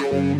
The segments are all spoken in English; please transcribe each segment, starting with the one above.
with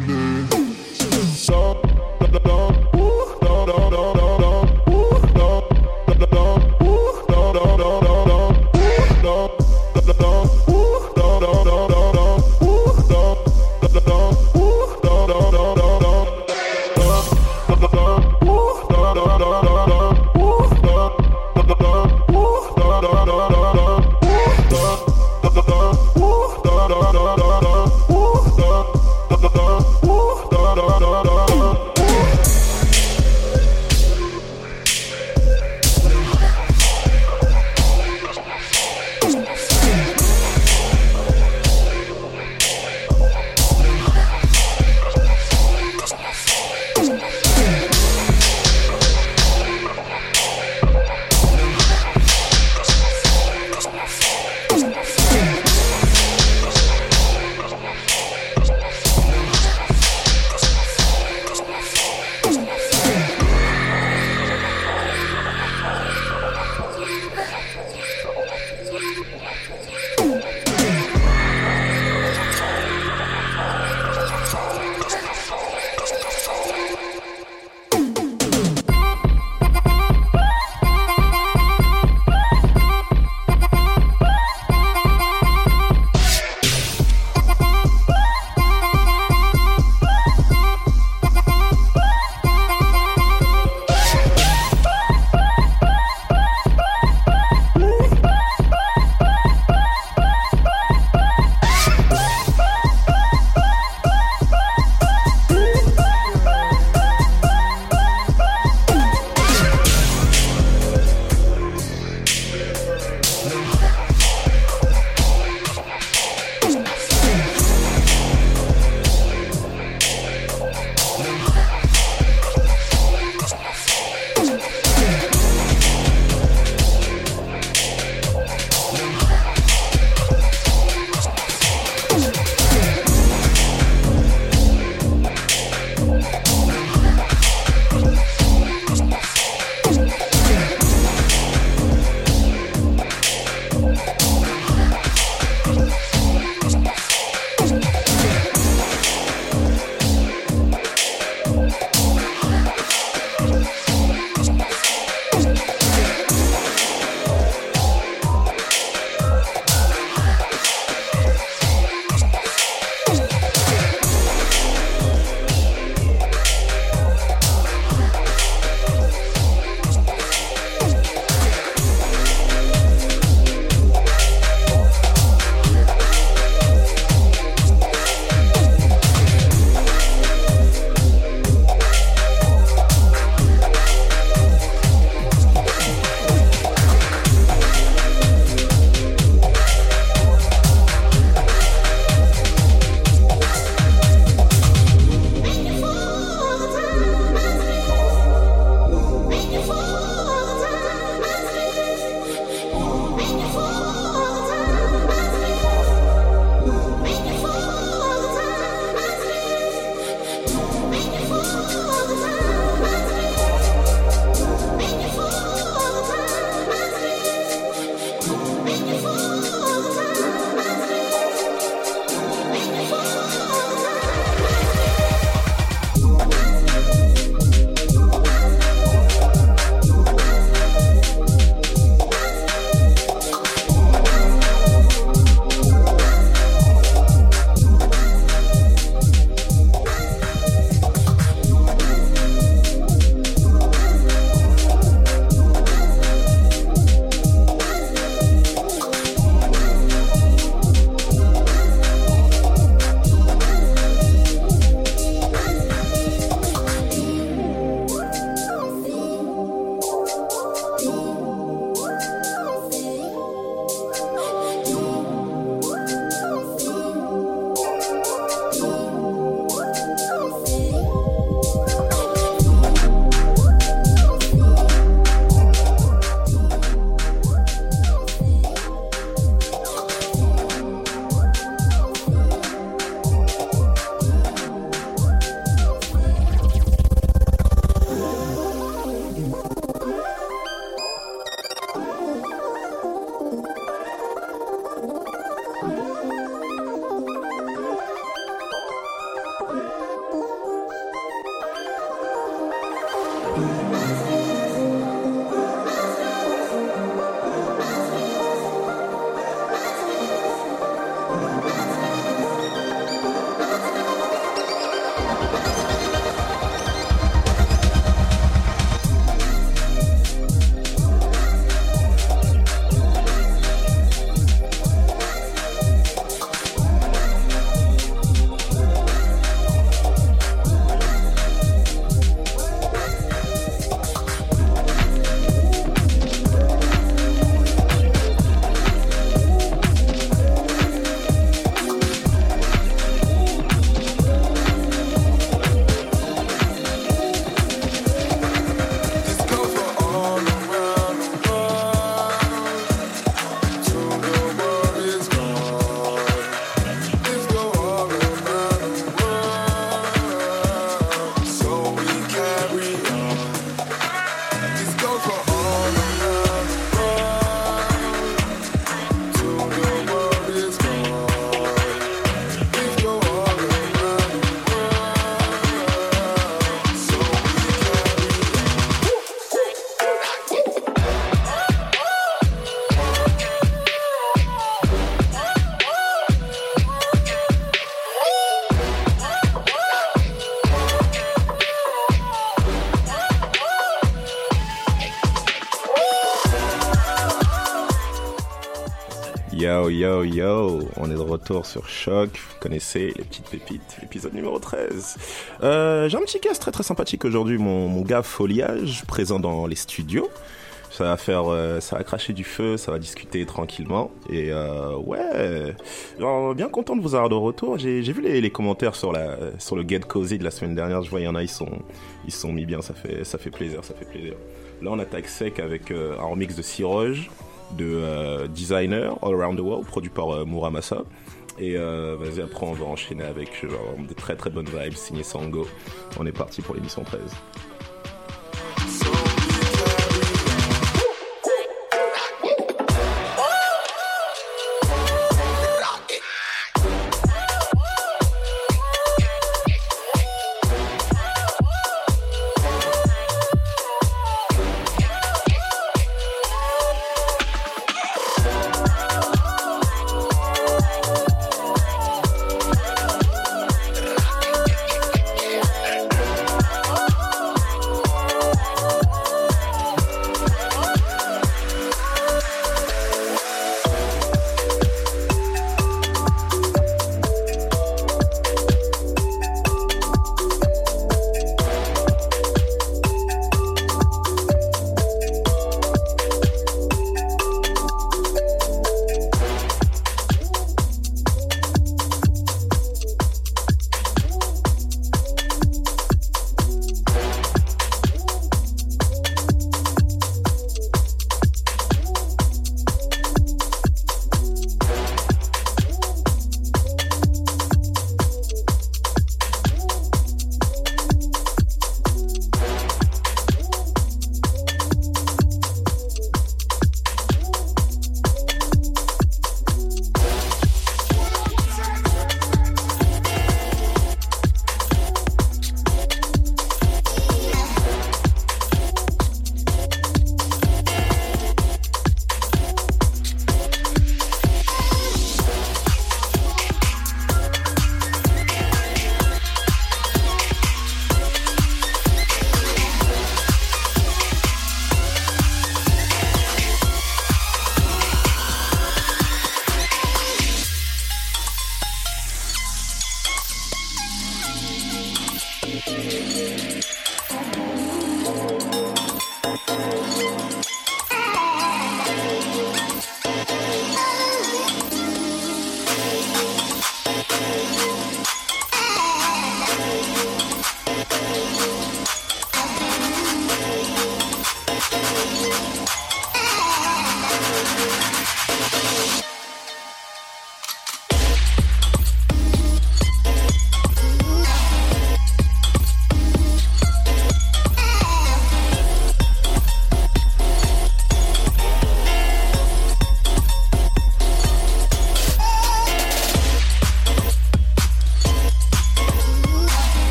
Yo, yo, on est de retour sur Choc, vous connaissez les petites pépites, l'épisode numéro 13. Euh, J'ai un petit guest très très sympathique aujourd'hui, mon, mon gars Foliage, présent dans les studios. Ça va faire, euh, ça va cracher du feu, ça va discuter tranquillement. Et euh, ouais, bien content de vous avoir de retour. J'ai vu les, les, commentaires sur la sur le Get Cozy de la semaine dernière. Je vois il y en a, ils sont ils sont mis bien. Ça fait ça fait plaisir, ça fait plaisir. Là, on attaque sec avec un remix de Siroge, de euh, Designer All Around the World, produit par euh, Muramasa. Et vas-y, après, on va enchaîner avec genre, de très très bonnes vibes, signé Sango. On est parti pour l'émission 13.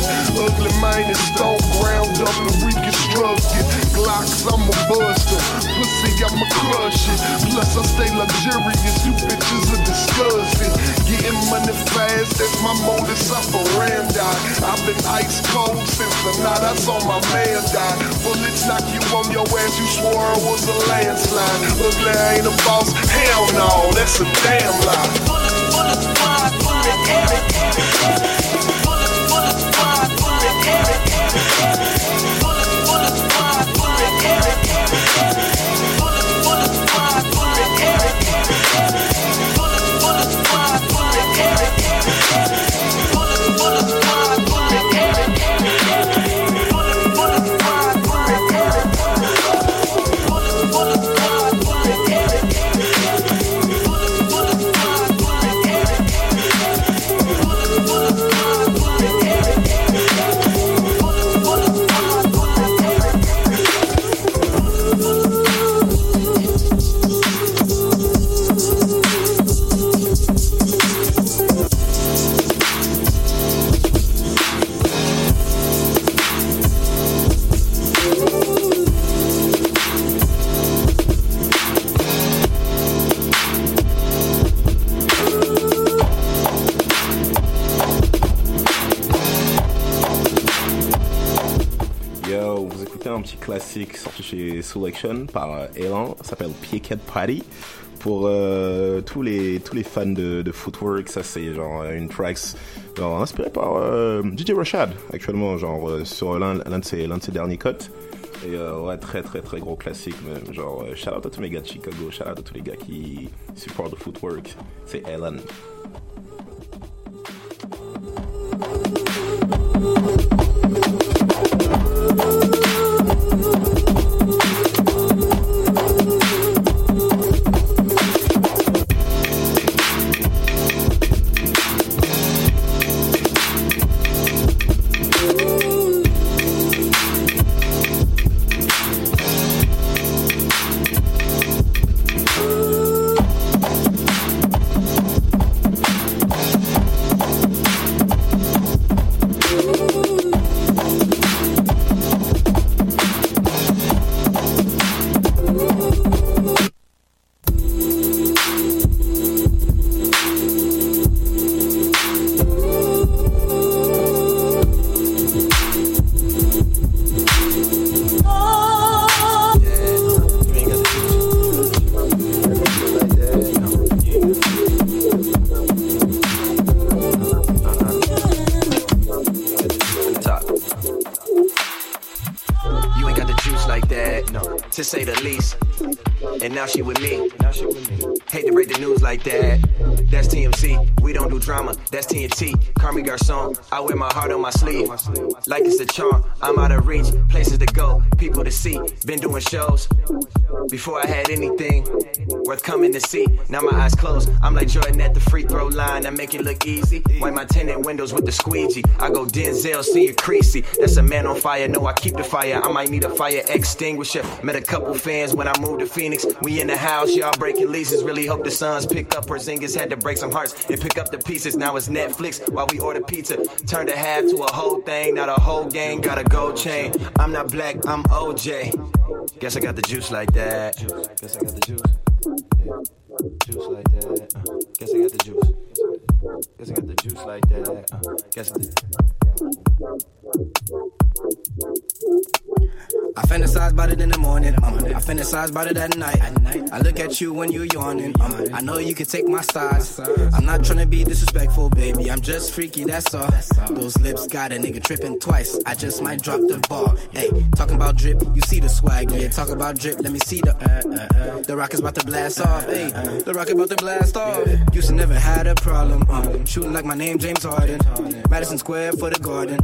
Mustard. Ugly mine is stone ground up and reconstructed. Glocks, I'm a buster. Pussy, I'ma crush it. Plus, I stay luxurious. You bitches are disgusting. Getting money fast, that's my modus operandi. I've been ice cold since the night I saw my man die. Bullets knock you on your ass, you swore it was a landslide. Ugly ain't a boss, hell no, that's a damn lie. Bullets, bullets fly. Bullets, bullets fly Eric. Classique sorti chez Selection par euh, Elan, s'appelle Picket Party. Pour euh, tous les tous les fans de, footwork, ça c'est genre euh, une tracks genre inspirée par DJ Rashad actuellement, genre sur l'un de ses de ses derniers cuts. Et ouais, très très très gros classique même. Genre shout out à tous mes gars de Chicago, shout out à tous les gars qui supportent le footwork. C'est Elan. And now she with me. Hate to break the news like that. That's TMC. We don't do drama. That's TNT. Carmi Garcon. I wear my heart on my sleeve. Like it's a charm. I'm out of reach. Places to go. People to see. Been doing shows. Before I had anything worth coming to see. Now my eyes closed. I'm like Jordan at the free throw line. I make it look easy. Wipe my tenant windows with the squeegee. I go Denzel, see it creasy. That's a man on fire. No, I keep the fire. I might need a fire extinguisher. Met a couple fans when I moved to Phoenix. We in the house, y'all breaking leases. Really hope the Suns pick up. Porzingis had to break some hearts and pick up the pieces. Now it's Netflix while we order pizza. Turned a half to a whole thing. Now the whole gang got a gold chain. I'm not black, I'm OJ. Guess I got the juice like that. Guess I got the juice. Yeah. Juice like that. Uh, guess I got the juice. Guess I got the juice like that. Uh, guess I I fantasize about it in the morning. Um, I fantasize about it at night. I look at you when you're yawning. Um, I know you can take my size. I'm not trying to be disrespectful, baby. I'm just freaky, that's all. Those lips got a nigga tripping twice. I just might drop the ball. Hey, talking about drip, you see the swag. Yeah, talk about drip, let me see the. Uh, uh, uh. The rock is about to blast off. Hey, the rock about to blast off. Used to never had a problem. Um, shooting like my name, James Harden. Madison Square for the garden.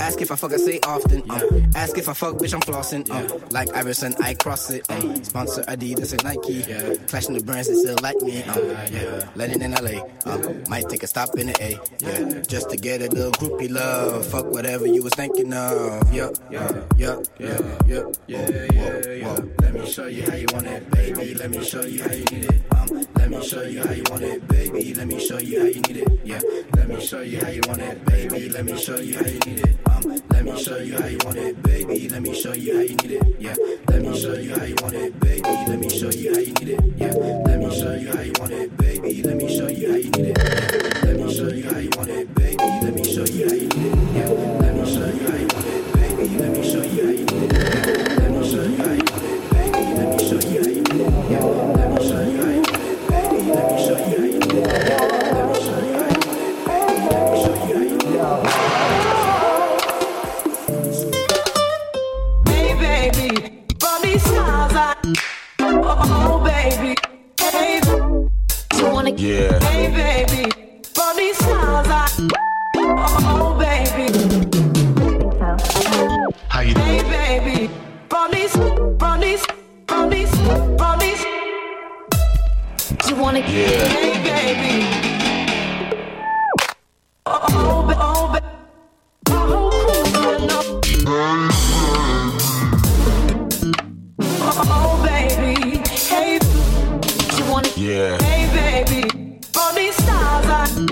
Ask if I fuck, I say often. Um, ask if I fuck, bitch, I'm flossing. Um, like Iverson, I cross it. Um, sponsor Adidas and Nike. Clashing the brands that still like me. Um, yeah. Landing in LA. Um, might take a stop in the A. Yeah. Just to get a little groupie love. Fuck whatever you was thinking of. Yup, yup, yup, yup, yup. Yeah, yeah, yeah. Let me show you how you want it, baby. Let me show you how you need it. Um, let me show you how you want it, baby. Let me show you how you need it. Yeah. Let me show you how you want it, baby. Let me show you how you need it. Um, let me show you how you want it, baby. Let me show you how you need it. Yeah. Let me show you how you want it, baby. Let me show you how you need it. Yeah. Let me show you how you want it, baby. Let me show you how you need it. Let me show you how you want it, baby. Let me show you how you need it. Yeah. Let me show you how you want it, baby. Let me show you how you need it. Let me show you how you Oh baby, You wanna Yeah. Hey baby, these I Oh baby, How you hey baby, You wanna Yeah. Hey baby Oh, oh, Yeah. Hey baby, all these stars.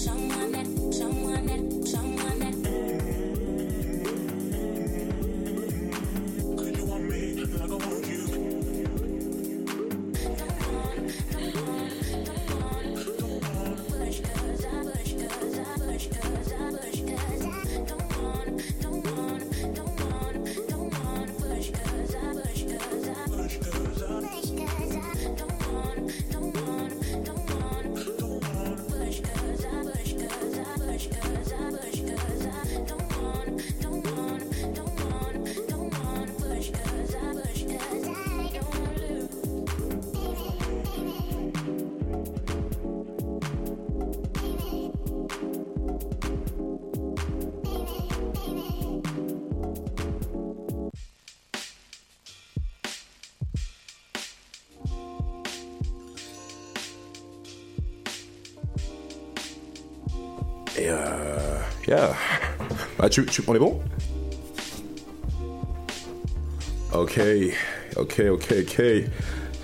Someone that, someone that, yeah. Bah, tu, tu, on est bon? Okay, okay, okay, okay.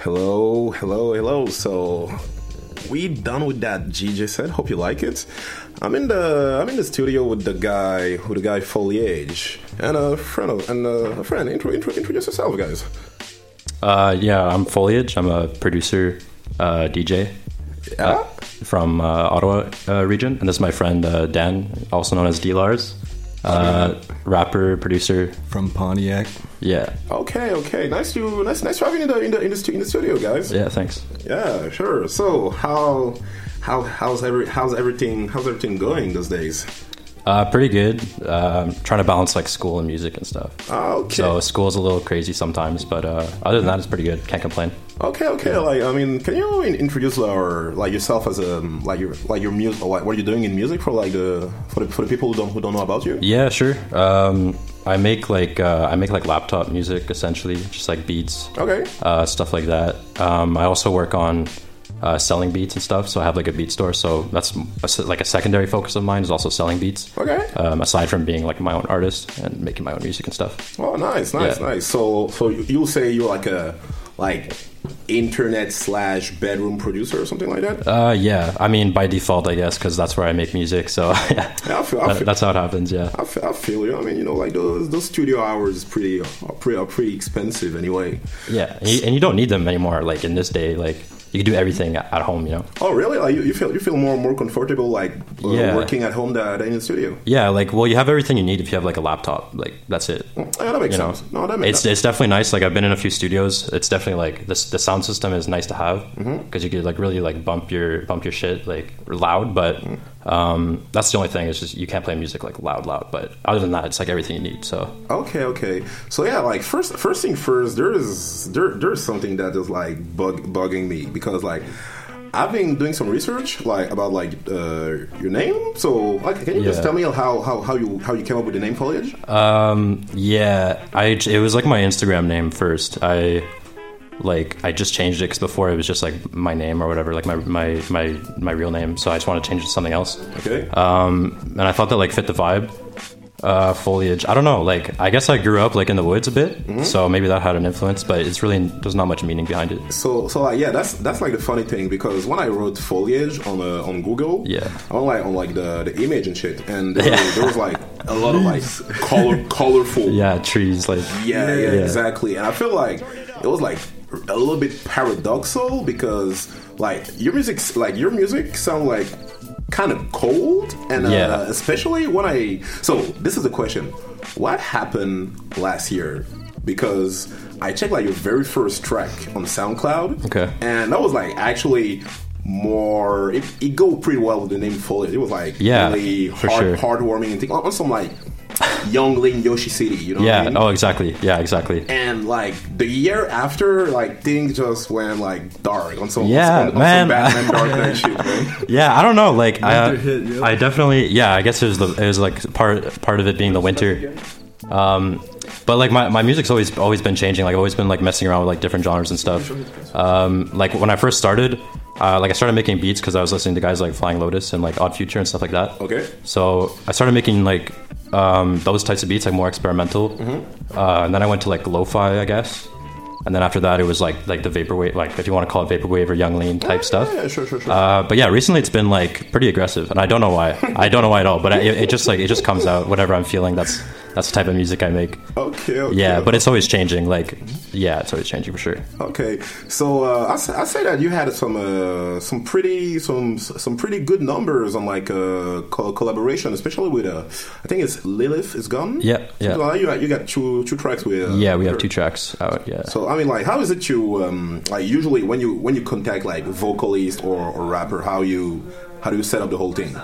Hello, hello, hello. So we done with that DJ set. Hope you like it. I'm in the I'm in the studio with the guy with the guy Foliage and a friend of, and a friend. Intro, intro, introduce yourself, guys. Uh, yeah, I'm Foliage. I'm a producer, uh, DJ Yeah. From uh, Ottawa uh, region, and this is my friend uh, Dan, also known as D Lars, uh, rapper, producer. from Pontiac. Yeah, Okay, okay. Nice to nice nice to have you in the in the in the, in the studio, guys. yeah. Thanks. Yeah, sure. So how how how's every how's everything how's everything going these days? Uh, pretty good. Um, trying to balance like school and music and stuff. Ah, okay. So school's a little crazy sometimes, but uh, other than that, it's pretty good. Can't complain. Okay, okay. Like I mean, can you introduce our like yourself as a like your like your music like what are you doing in music for like the for the for the people who don't who don't know about you? Yeah, sure. Um, I make like uh, I make like laptop music essentially, just like beats, Okay. uh, stuff like that. Um, I also work on uh, selling beats and stuff, so I have like a beat store. So that's a like a secondary focus of mine is also selling beats. Okay. Um, aside from being like my own artist and making my own music and stuff. Oh, nice, nice, Yeah. nice. So so you say you're like a like internet slash bedroom producer or something like that? Uh, yeah, I mean by default, I guess, because that's where I make music. So yeah, Yeah, I feel, I feel, that's how it happens. Yeah. I feel, I feel you. I mean, you know, like those those studio hours is pretty are pretty are pretty expensive anyway. Yeah, and you, and you don't need them anymore. Like in this day, like you can do everything at home. You know. Oh, really? Like you, you feel you feel more more comfortable like uh, Yeah. working at home than, in the studio? Yeah, like well, you have everything you need if you have like a laptop. Like that's it. Yeah, that makes you know, sense. No, that makes it's sense. it's definitely nice. Like I've been in a few studios. It's definitely like this. The sound system is nice to have because Mm-hmm. you could like really like bump your bump your shit like loud. But Mm-hmm. Um, that's the only thing. It's just you can't play music like loud, loud. But other than that, it's like everything you need. So Okay, okay. So yeah, like first first thing first, there is there there's something that is like bug bugging me because like I've been doing some research like about like uh, your name. So like, can you just tell me how, how how you how you came up with the name Foliage? um, yeah, I it was like my Instagram name first. I like I just changed it because before it was just like my name or whatever, like my my my my real name. So I just want to change it to something else. Okay. um, and I thought that like fit the vibe. Uh, foliage. I don't know. Like, I guess I grew up like in the woods a bit, Mm-hmm. so maybe that had an influence. But it's really there's not much meaning behind it. So, so like, yeah, that's that's like the funny thing because when I wrote foliage on uh, on Google, Yeah. on like on like the the image and shit, and there, was, there was like a lot of like color colorful, Yeah, trees. Like, yeah, yeah, Yeah. exactly. And I feel like it was like a little bit paradoxal because like your music, like your music, sound like kind of cold, and uh, Yeah. especially when I. So this is the question: What happened last year? Because I checked like your very first track on SoundCloud, Okay. and that was like actually more. It, it go pretty well with the name Foliage. It was like Yeah, really hard, sure. heartwarming and thing on some like Yung Lean Yoshi City. You know? what I yeah. mean? Oh, exactly. Yeah, exactly. And like the year after, like things just went like dark on some Yeah, on, on man. some Batman Dark Knight shit, man. Yeah, I don't know. Like, I, hit, yeah. I definitely. Yeah, I guess it was the it was like part part of it being the winter. Um, but like my, my music's always always been changing. Like I've always been like messing around with like different genres and stuff. Um, like when I first started, uh, like I started making beats because I was listening to guys like Flying Lotus and like Odd Future and stuff like that. Okay. So I started making like um, those types of beats, like more experimental. Mm-hmm. Uh, and then I went to like lo-fi, I guess. and then after that it was like like the vaporwave, like if you want to call it vaporwave or Yung Lean type stuff. Yeah, sure, sure, sure. Uh, but yeah, recently it's been like pretty aggressive, and I don't know why. I don't know why at all. But I, it, it just like it just comes out whatever I'm feeling. That's that's the type of music I make. okay, okay. Yeah, but it's always changing. Like yeah, it's always changing for sure. Okay, so uh, I, I say that you had some uh, some pretty some some pretty good numbers on like uh, co- collaboration, especially with uh, I think it's Lilith is gone. Yeah, yeah. Like you you got two two tracks with. Uh, Yeah, we have two tracks out. Yeah. So I mean, like, how is it you um, like usually when you when you contact like vocalist or, or rapper, how you how do you set up the whole thing?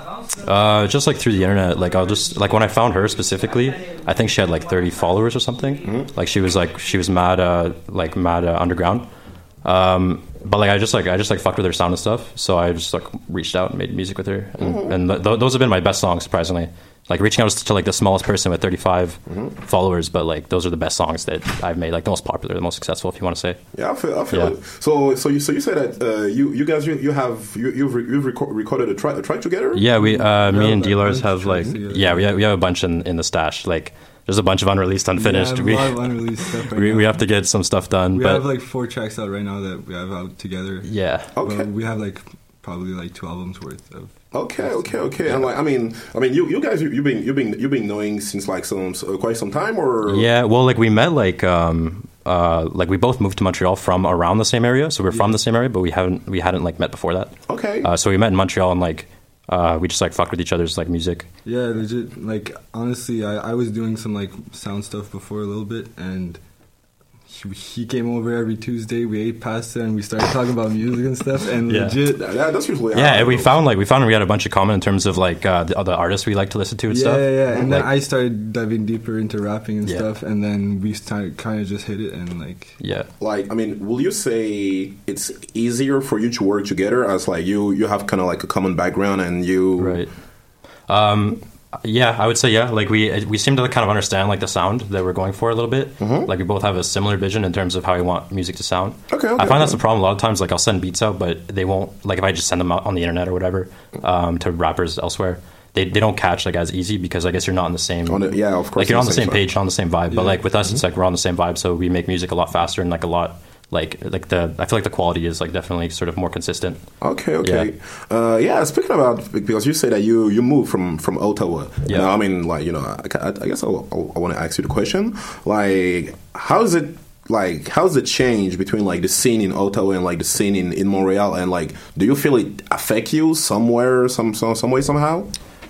Uh, just like through the internet, like I'll just like when I found her specifically, I think she had like 30 followers or something. Mm-hmm. Like she was like she was mad, uh, like mad uh, underground. Um, but like I just like I just like fucked with her sound and stuff. So I just like reached out and made music with her, and, Mm-hmm. and th- th- those have been my best songs, surprisingly. Like reaching out to like the smallest person with 35 Mm-hmm. followers, but like those are the best songs that I've made, like the most popular, the most successful, if you want to say. Yeah, I feel, I feel Yeah. it. So so you so you say that uh, you you guys you, you have you you've, re- you've reco- recorded a track a track together? Yeah, we uh, me and a dealers have like yeah, we have, we have a bunch in, in the stash. Like there's a bunch of unreleased, unfinished. Yeah, we a lot of unreleased stuff right we, we have to get some stuff done. We but have like four tracks out right now that we have out together. yeah, Okay. Well, we have like probably like two albums worth of. Okay, okay, okay. And like, I mean, I mean, you, you guys, you, you've been, you've been, you've been knowing since like some uh, quite some time, or yeah. Well, like we met like um uh like we both moved to Montreal from around the same area, so we're from the same area, but we haven't we hadn't like met before that. Okay. Uh, so we met in Montreal and like uh we just like fucked with each other's like music. Yeah, legit. Like honestly, I, I was doing some like sound stuff before a little bit, and he, he came over every Tuesday. We ate pasta and we started talking about music and stuff. And Yeah. legit, Yeah, that- that's usually Yeah, and we found like we found we had a bunch of common in terms of like uh, the other artists we like to listen to and yeah, stuff. yeah, yeah. And then I started diving deeper into rapping and Yeah. stuff, and then we started kind of just hit it and like. yeah. like i mean will you say it's easier for you to work together as like you you have kind of like a common background and you Right. Um, yeah, I would say yeah. Like we we seem to kind of understand like the sound that we're going for a little bit. Like we both have a similar vision in terms of how we want music to sound. Mm-hmm. Okay, okay, I find that's okay. the problem. A lot of times, like I'll send beats out, but they won't. Like if I just send them out on the internet or whatever um, to rappers elsewhere, they, they don't catch like as easy because I guess you're not on the same. On the- yeah, of course, Like you're on the same same page, on the same vibe. But like with us, Mm-hmm. it's like we're on the same vibe, so we make music a lot faster and like a lot like like the. I feel like the quality is like definitely sort of more consistent. Okay, okay. Yeah. Uh, yeah, speaking about because you say that you you moved from from Ottawa. Yeah. Now, I mean, like you know, I, I I guess I, I want to ask you the question. Like, how's it? Like, how's the change between like the scene in Ottawa and like the scene in, in Montreal? And like, do you feel it affect you somewhere, some some some way somehow?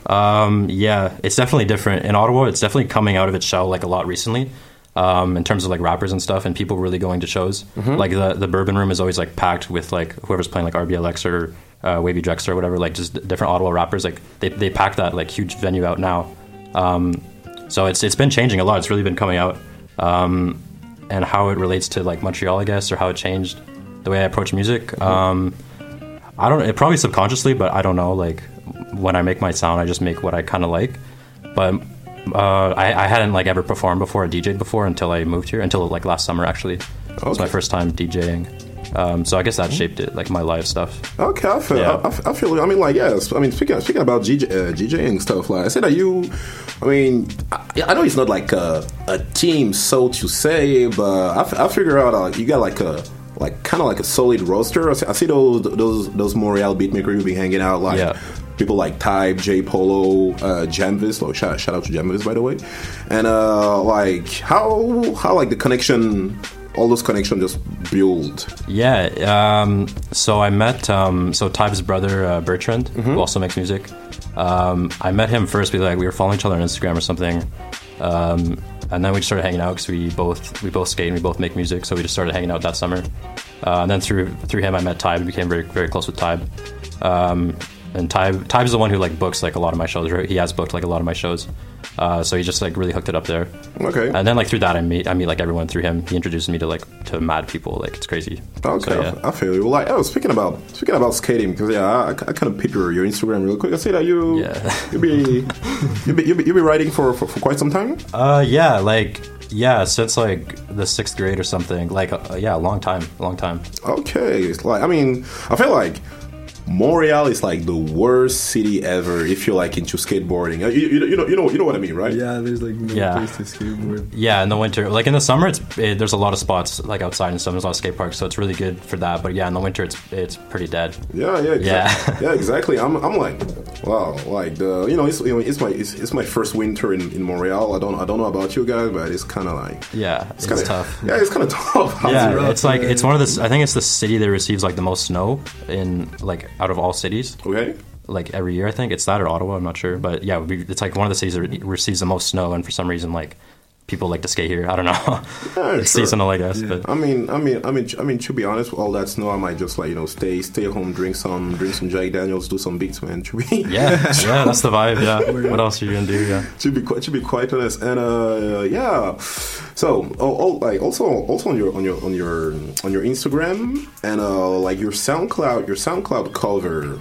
Um, yeah, it's definitely different in Ottawa. It's definitely coming out of its shell like a lot recently. Um, in terms of like rappers and stuff, and people really going to shows. Like the the Bourbon Room is always like packed with like whoever's playing like RBLX or uh, Wavy Drexler or whatever. Like just different Ottawa rappers. Like they they pack that like huge venue out now. Um, so it's it's been changing a lot. It's really been coming out, um, and how it relates to like Montreal, I guess, or how it changed the way I approach music. Um, I don't. It probably subconsciously, but I don't know. Like when I make my sound, I just make what I kind of like. But uh, I, I hadn't like ever performed before, or DJed before until I moved here. Until like last summer, actually. It was my first time DJing. Um, so I guess that shaped it, like my live stuff. Okay, I feel, Yeah. I, I feel. I mean, like, yes. I mean, speaking speaking about DJ, uh, DJing stuff, like I said that you. I mean, I, I know it's not like a, a team, so to say, but I, f- I figure out uh, you got like a like kind of like a solid roster. I see, I see those those those Montreal beatmakers you've been hanging out like. Yeah. People like Tybe, J Polo, uh, Jamvis. Oh, shout, shout out to Jamvis, by the way. And uh, like how how like the connection, all those connections just build. Yeah. Um, so I met um, so Tybe's brother uh, Bertrand, who also makes music. Um, I met him first. We like we were following each other on Instagram or something, um, and then we just started hanging out because we both we both skate and we both make music. So we just started hanging out that summer. Uh, and then through through him, I met Tybe. And became very very close with Tybe. And Tybe Tybe's the one who like books like a lot of my shows. Right? He has booked like a lot of my shows. Uh, so he just like really hooked it up there. Okay. And then like through that, I meet I meet like everyone through him. He introduced me to like to mad people. Like it's crazy. Okay, So, yeah. I, I feel you. Well, like, oh, speaking about speaking about skating, because yeah, I, I kind of peep your, your Instagram real quick. I see that you Yeah. you be you be you be, you be writing for, for for quite some time. Uh, yeah, like yeah, since like the sixth grade or something. Like uh, yeah, a long time, a long time. Okay, like I mean, I feel like Montreal is like the worst city ever if you're like into skateboarding. Uh, You, you, you know, you know, you know what I mean, right? Yeah, there's like no Yeah. place to skateboard. Yeah, in the winter, like in the summer, it's it, there's a lot of spots like outside and stuff. There's a lot of skate parks, so it's really good for that. But yeah, in the winter, it's it's pretty dead. Yeah, yeah, exactly. Yeah. yeah, exactly. I'm, I'm like, wow, like the, you know, it's, you know, it's my, it's, it's my first winter in, in Montreal. I don't, I don't know about you guys, but it's kind of like, Yeah, it's, kinda, tough. Yeah, it's kind of tough. Yeah, it's like it's one of the. I think it's the city that receives like the most snow in like out of all cities. Okay. Like every year, I think it's that or Ottawa. I'm not sure, but yeah, we, it's like one of the cities that receives the most snow, and for some reason, like people like to skate here. I don't know. Yeah, it's sure. seasonal, I guess. But I mean, I mean, I mean, I mean. To be honest, with all that snow, I might just like you know stay, stay home, drink some, drink some Jack Daniels, do some beats, man. To be, yeah, yeah, that's the vibe. Yeah. what else are you gonna do? Yeah. to be quite, to be quite honest, and uh, yeah. So, oh, oh, like also, also on your on your on your on your Instagram and uh, like your SoundCloud, your SoundCloud cover,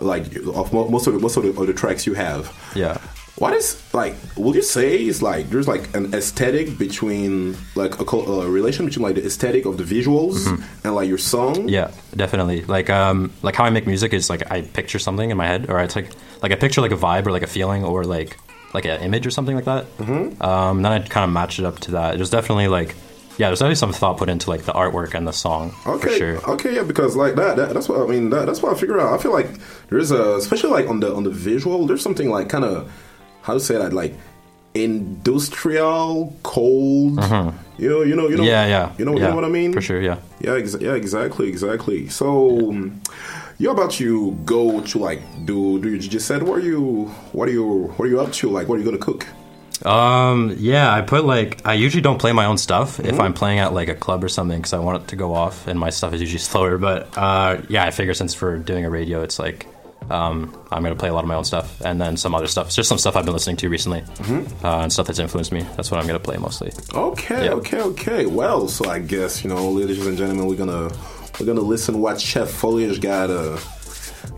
like of most of the, most of the, of the tracks you have. Yeah. What is like? Would you say is like there's like an aesthetic between like a, a relation between like the aesthetic of the visuals and like your song? Mm-hmm. Yeah, definitely. Like um like how I make music is like I picture something in my head or i like like I picture like a vibe or like a feeling or like like an image or something like that. Mm-hmm. Um then I kind of match it up to that. There's definitely like yeah, there's definitely some thought put into like the artwork and the song Okay. for sure. Okay. Yeah. Because like that, that that's what I mean. That, that's what I figure out. I feel like there's a, especially like on the on the visual, there's something like kind of how to say that like industrial, cold. You know. You know. You know. Mm-hmm. yeah, yeah. You know. You know what I mean? For sure, yeah. Yeah, ex- yeah, exactly, exactly. So, um, you about you go to like do do you just said what are you what are you what are you up to like what are you gonna cook? Um, yeah, I put like I usually don't play my own stuff Mm-hmm. if I'm playing at like a club or something because I want it to go off, and my stuff is usually slower. But uh, yeah, I figure since we're doing a radio, it's like um, I'm gonna play a lot of my own stuff, and then some other stuff. It's just some stuff I've been listening to recently, Mm-hmm. uh, and stuff that's influenced me. That's what I'm gonna play mostly. Okay, Yeah. okay, okay. Well, so I guess you know, ladies and gentlemen, we're gonna we're gonna listen what Chef Foliage got uh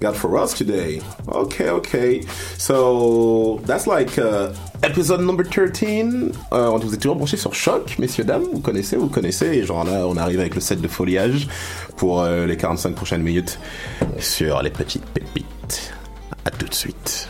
got for us today. Okay, okay. So that's like uh, episode number 13. Euh, on vous est toujours branché sur Choc, messieurs dames. Vous connaissez, vous connaissez. Genre là, on arrive avec le set de foliage pour euh, les 45 prochaines minutes sur les petites pépites. À tout de suite.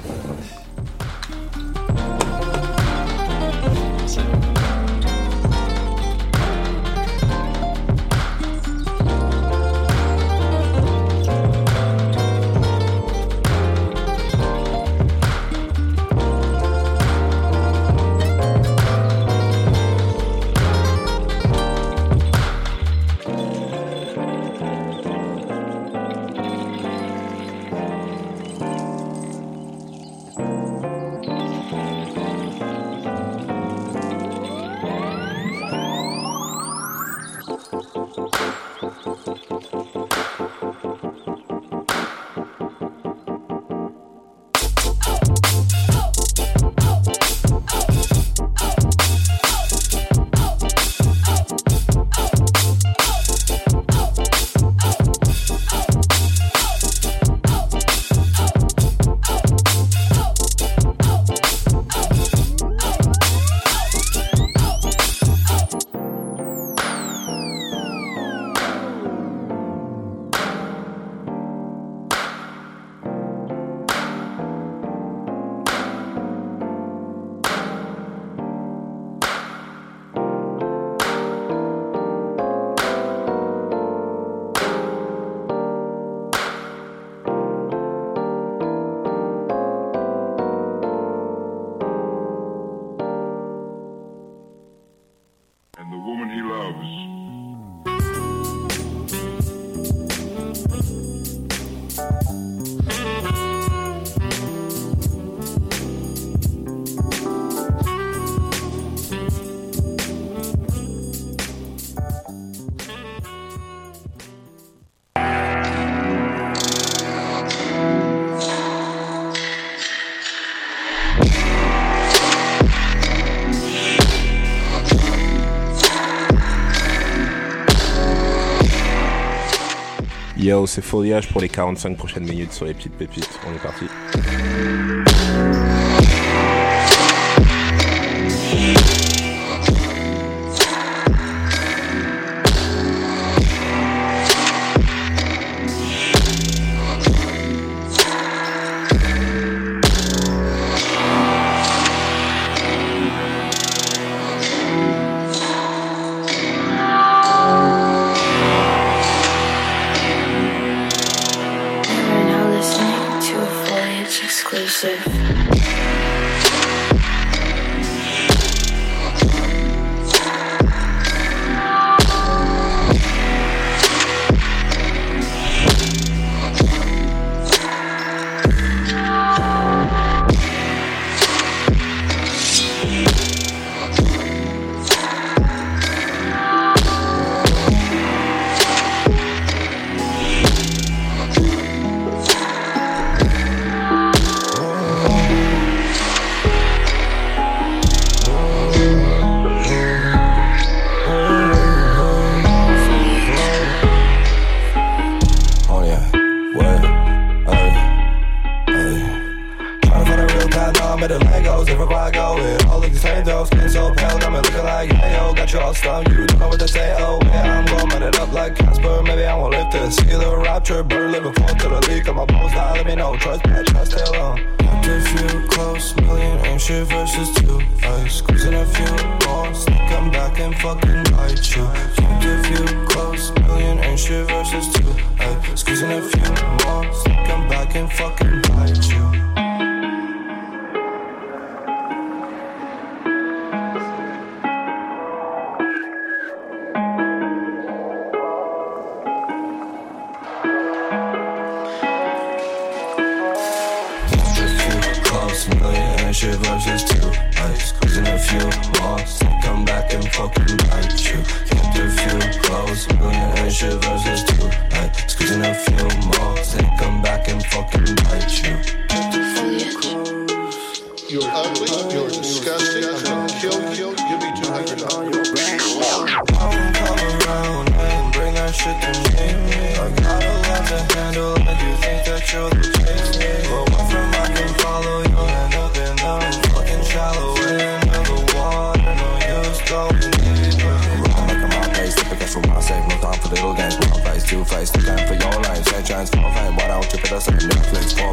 C'est Foliage pour les 45 prochaines minutes sur les petites pépites. On est parti. Us in Netflix for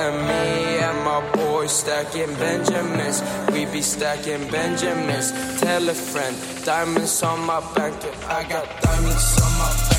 and me and my boys stacking Benjamins. We be stacking Benjamins. Tell a friend, diamonds on my bank. I got diamonds on my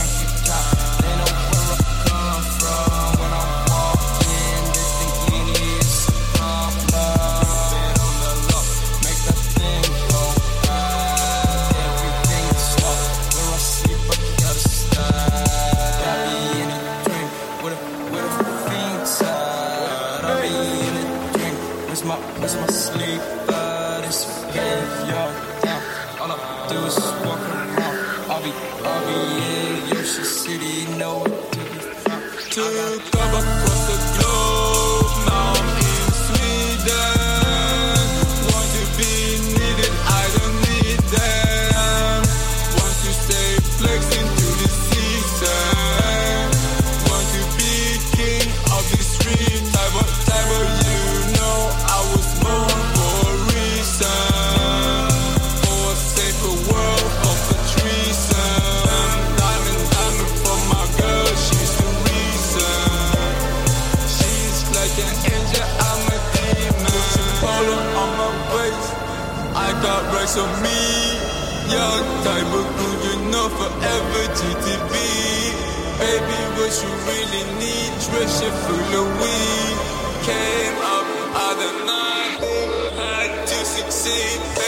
really need treasure full of weed. Came up out of nothing, had to succeed.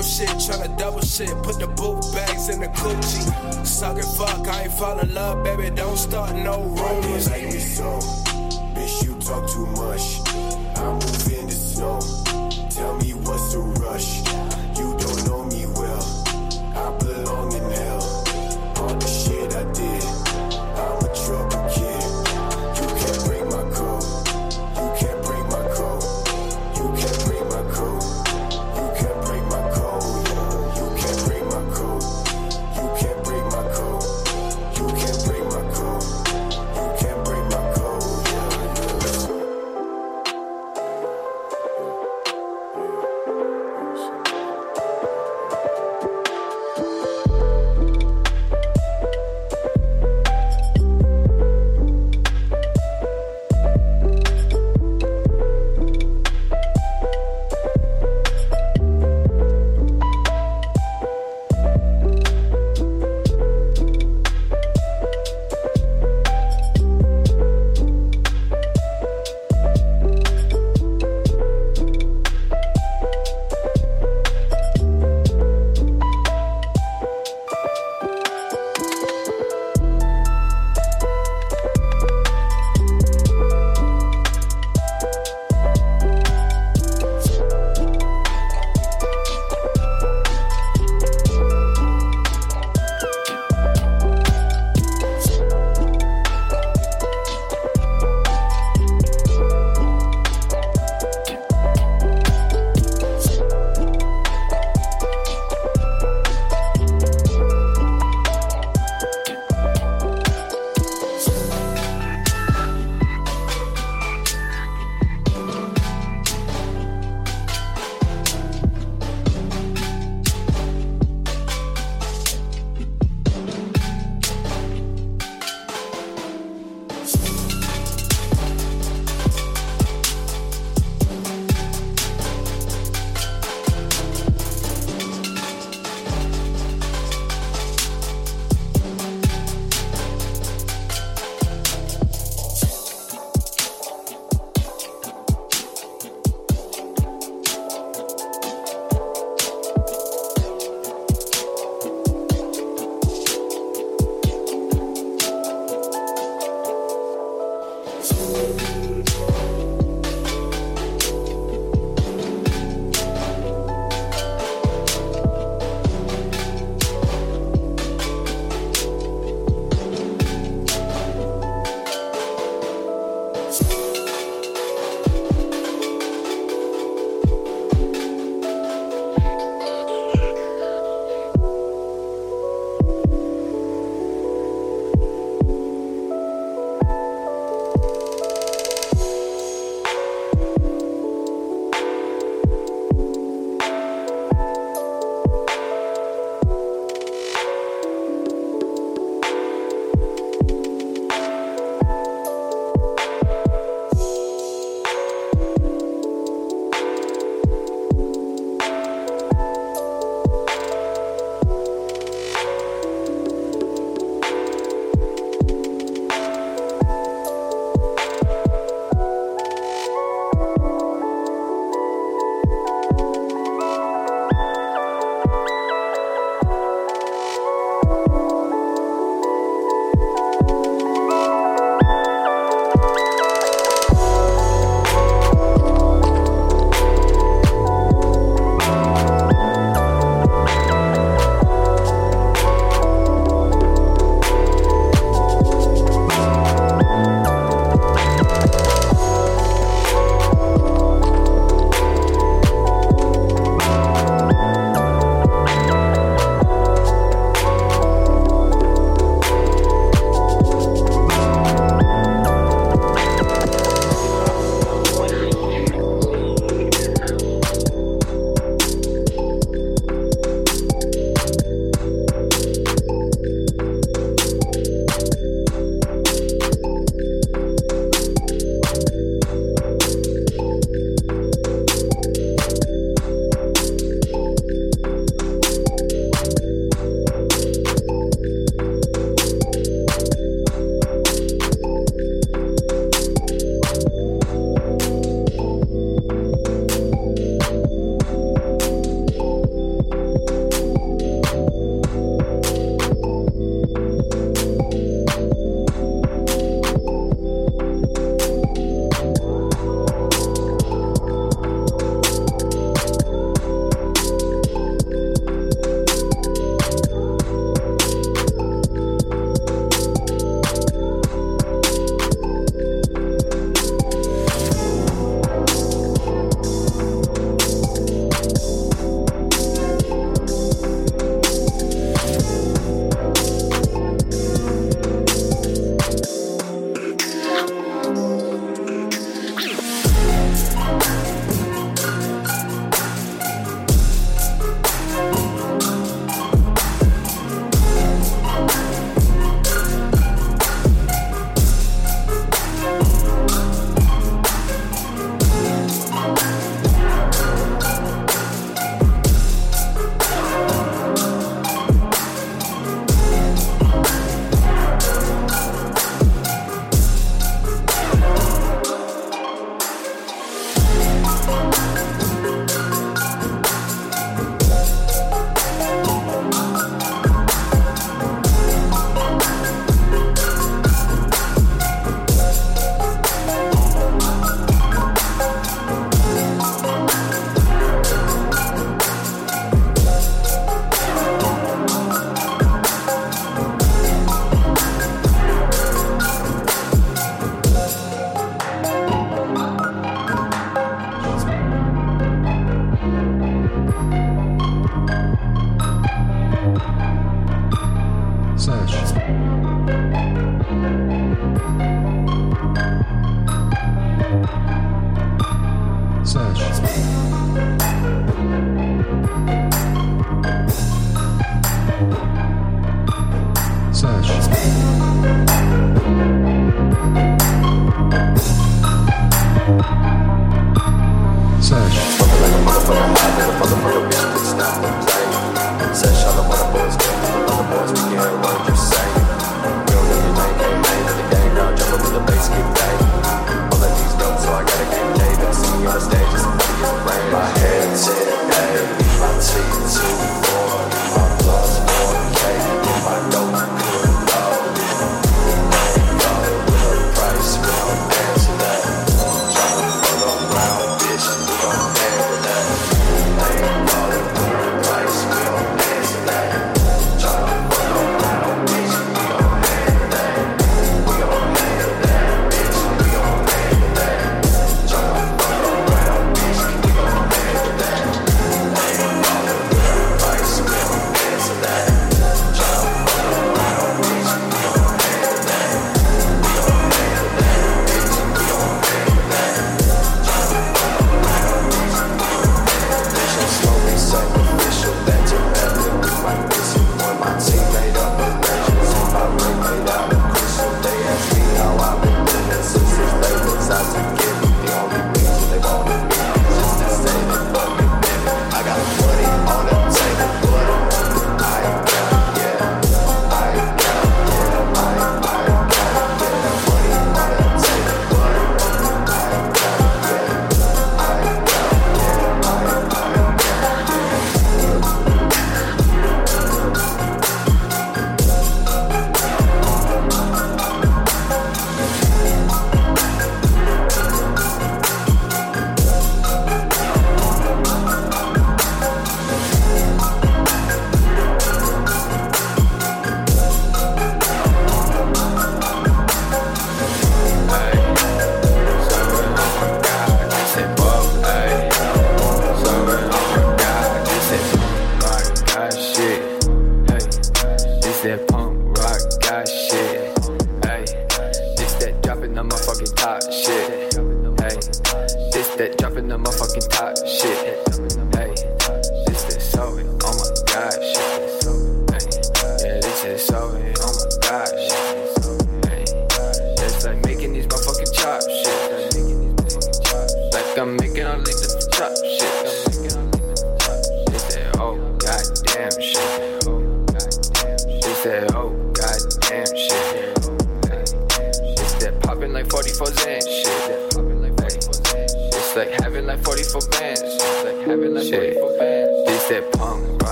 triple shit, tryna double shit. Put the boot bags in the coochie. Suck it, fuck, I ain't fall in love, baby. Don't start no rumors. Like me so, bitch, you talk too much.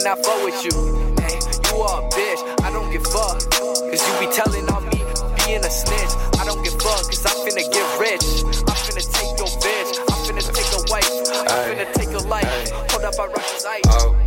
can I fuck with you? Hey, you are a bitch, I don't give fuck. Cause you be telling on me, being a snitch. I don't give fuck, cause I'm finna get rich. I'm finna take your bitch, I'm finna take a wife, I'm finna take a life. Hold up, I rush this ice.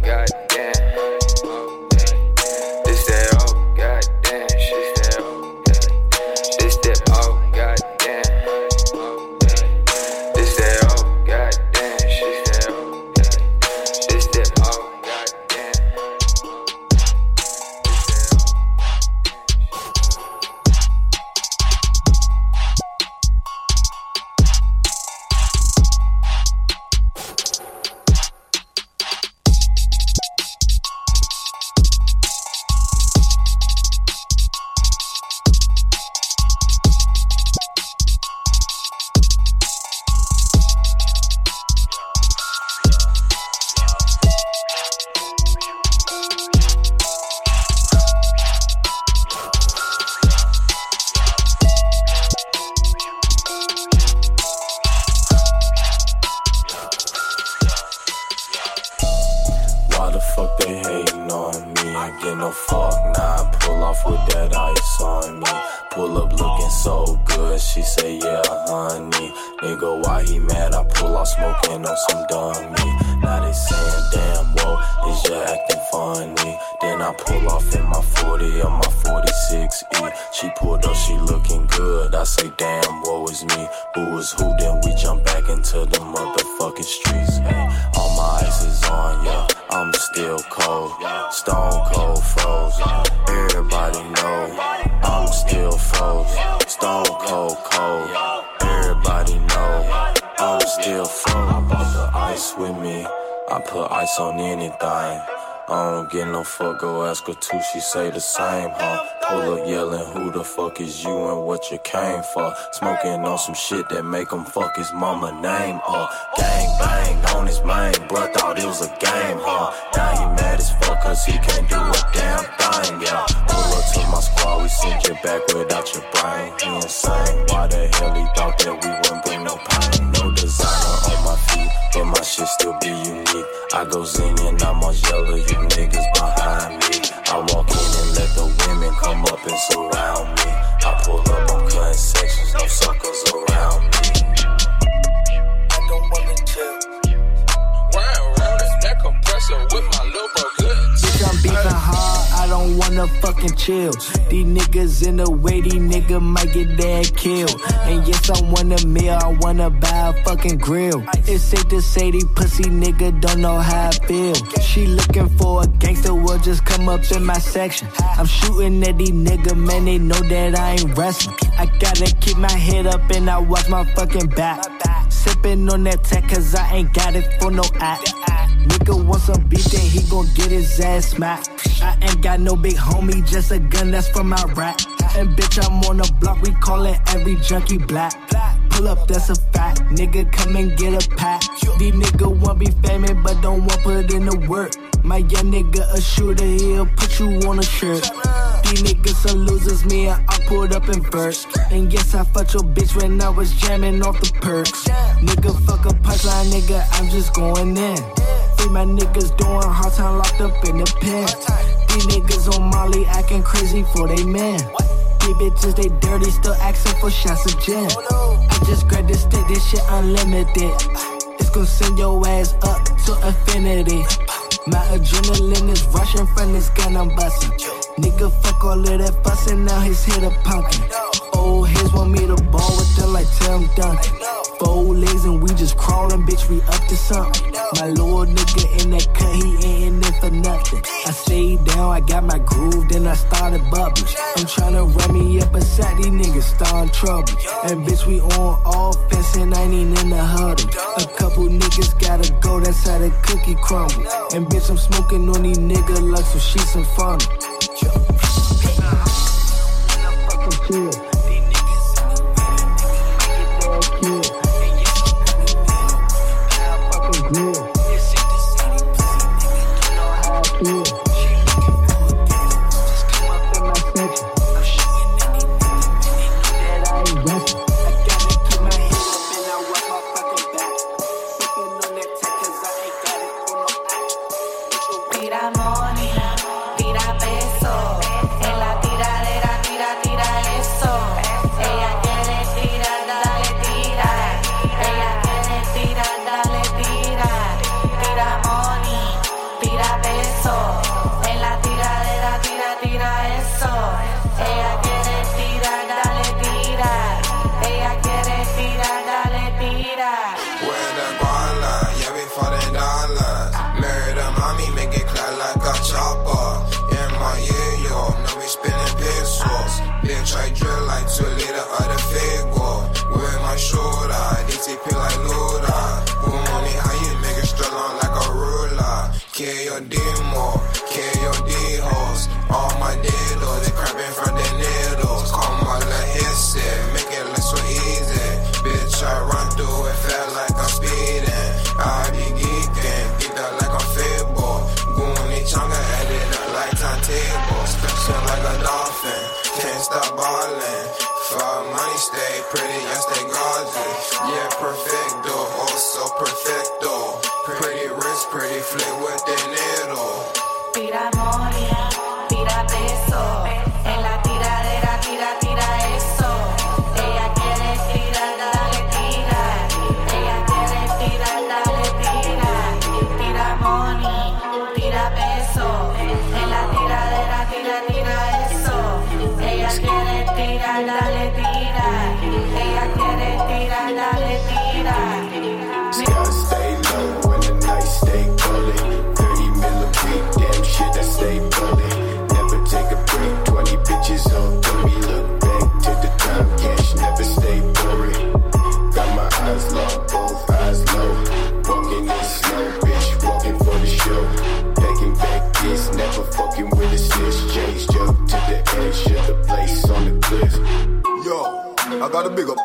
Fuck is you and what you came for? Smoking on some shit that make him fuck his mama name uh. up. Gang bang on his main, bruh thought it was a game, huh? Now he mad as fuck cause he can't do a damn thing, yeah. Pull up to my squad, we send you back without your brain. He insane, why the hell he thought that we wouldn't bring no pain? No designer on my but my shit still be unique. I go zing and I'm on yellow, you niggas behind me. I walk in and let the women come up and surround me. I pull up, I'm cutting sections, no suckers around me. I don't wanna chill. Round, round, that compressor with my little don't wanna fucking chill. These niggas in the way, these niggas might get their killed. And yes, I want a meal, I wanna buy a fucking grill. It's safe to say these pussy niggas don't know how I feel. She looking for a gangster, will just come up in my section. I'm shooting at these niggas, man, they know that I ain't wrestling. I gotta keep my head up and I watch my fucking back. Sipping on that tech, cause I ain't got it for no act. Nigga want some beef, then he gon' get his ass smacked. I ain't got no big homie, just a gun that's from my rap. And bitch, I'm on the block, we callin' every junkie black. Pull up, that's a fact. Nigga, come and get a pack. These nigga want be famous, but don't want put in the work. My young nigga a shooter, he'll put you on a shirt. These niggas some losers, me and I pulled up in first. And yes, I fucked your bitch when I was jamming off the perks. Nigga, fuck a punchline, nigga, I'm just going in. My niggas doing hard time locked up in the pen. These niggas on Molly acting crazy for they man. These bitches, they dirty, still asking for shots of gin. I just grabbed this stick, this shit unlimited. It's gonna send your ass up to infinity. My adrenaline is rushing from this gun I'm busting. Nigga, fuck all of that fussing, now he's head a pumpkin. Old heads want me to ball with them like Tim Duncan. Four legs and we just crawling, bitch, we up to something. My little nigga in that cut, he ain't in for nothing. I stayed down, I got my groove, then I started bubbling. I'm tryna run me up a side, these niggas starting trouble. And bitch, we on offense and I ain't in the huddle. A couple niggas gotta go, that's how the cookie crumble. And bitch, I'm smoking on these niggas like some sheets and funnel.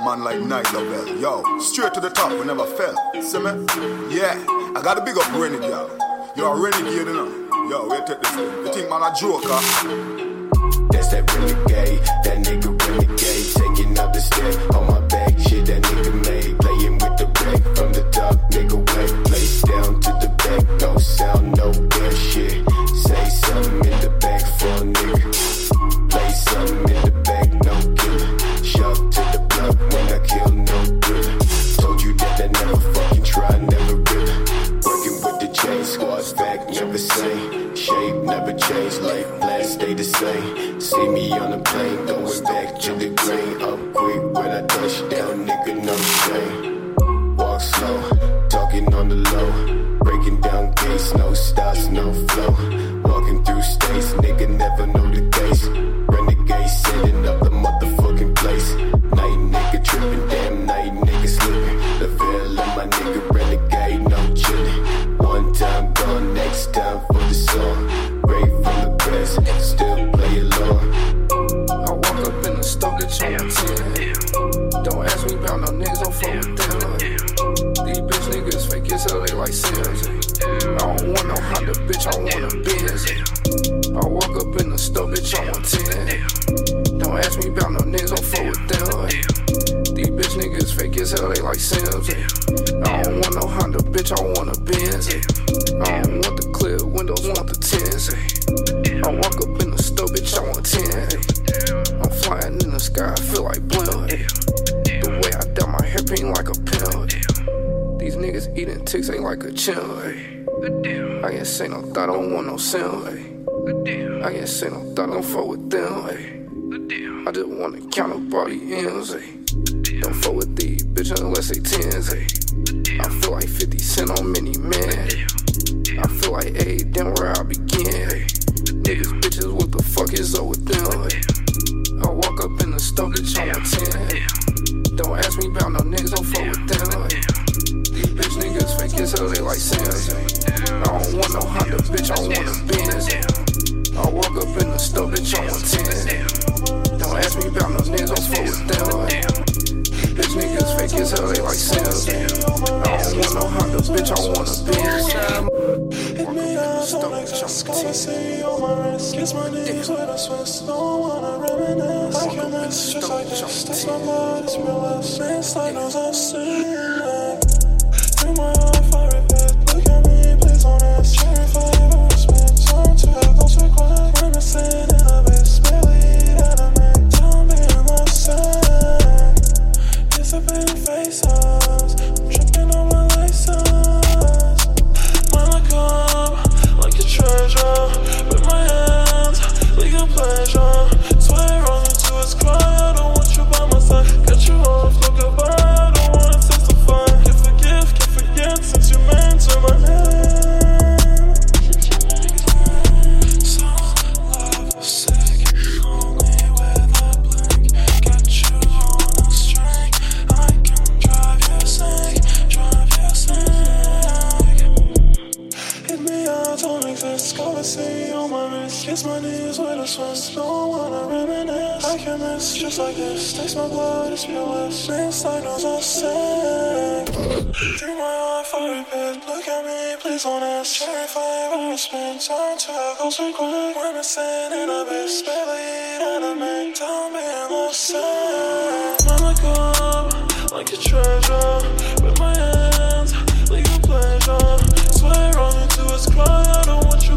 Man like Night Lovell. Yo, straight to the top, we never fell. See me? Yeah, I gotta big up Renegade. Yo, You're a renegade, you know. Yo, wait take this thing. You think man a joker? That's that renegade, that nigga renegade. Taking up the step fake as they like Sims. I don't want no Honda, bitch, I want a Benz. I walk up in the store, bitch, on my 10. Don't ask me about no niggas, don't fuck with them. These bitch niggas fake as hell, they like Sims. I don't want no Honda, bitch, I want a Benz. I don't want the clear windows, want the tens. I walk up in the store, bitch, I want 10. I'm flying in the sky, I feel like blimp. The way I dye my hair pink like a niggas eating ticks ain't like a chimp. I can't say no thought, I don't want no sim. I can't say no thought, don't fuck with them. I just wanna count up all the M's. Don't fuck with these bitches unless they tens. I feel like 50 Cent on many man. I feel like, hey, damn where I begin. Niggas, bitches, what the fuck is up with them? I as hell, they like Sims. I don't want no Honda, bitch, I want a Benz. I walk up in the store, bitch, on my 10. Don't ask me about no niggas, don't fuck with them. Bitch niggas fake as hell, they like Sims. I don't want no Honda, bitch, I want a Benz. Hit me up on like this, call see on my wrist. Kiss my knees with a Swiss, don't wanna reminisce. I can miss just like this, taste my blood, it's realist. Man's like knows I'm sick.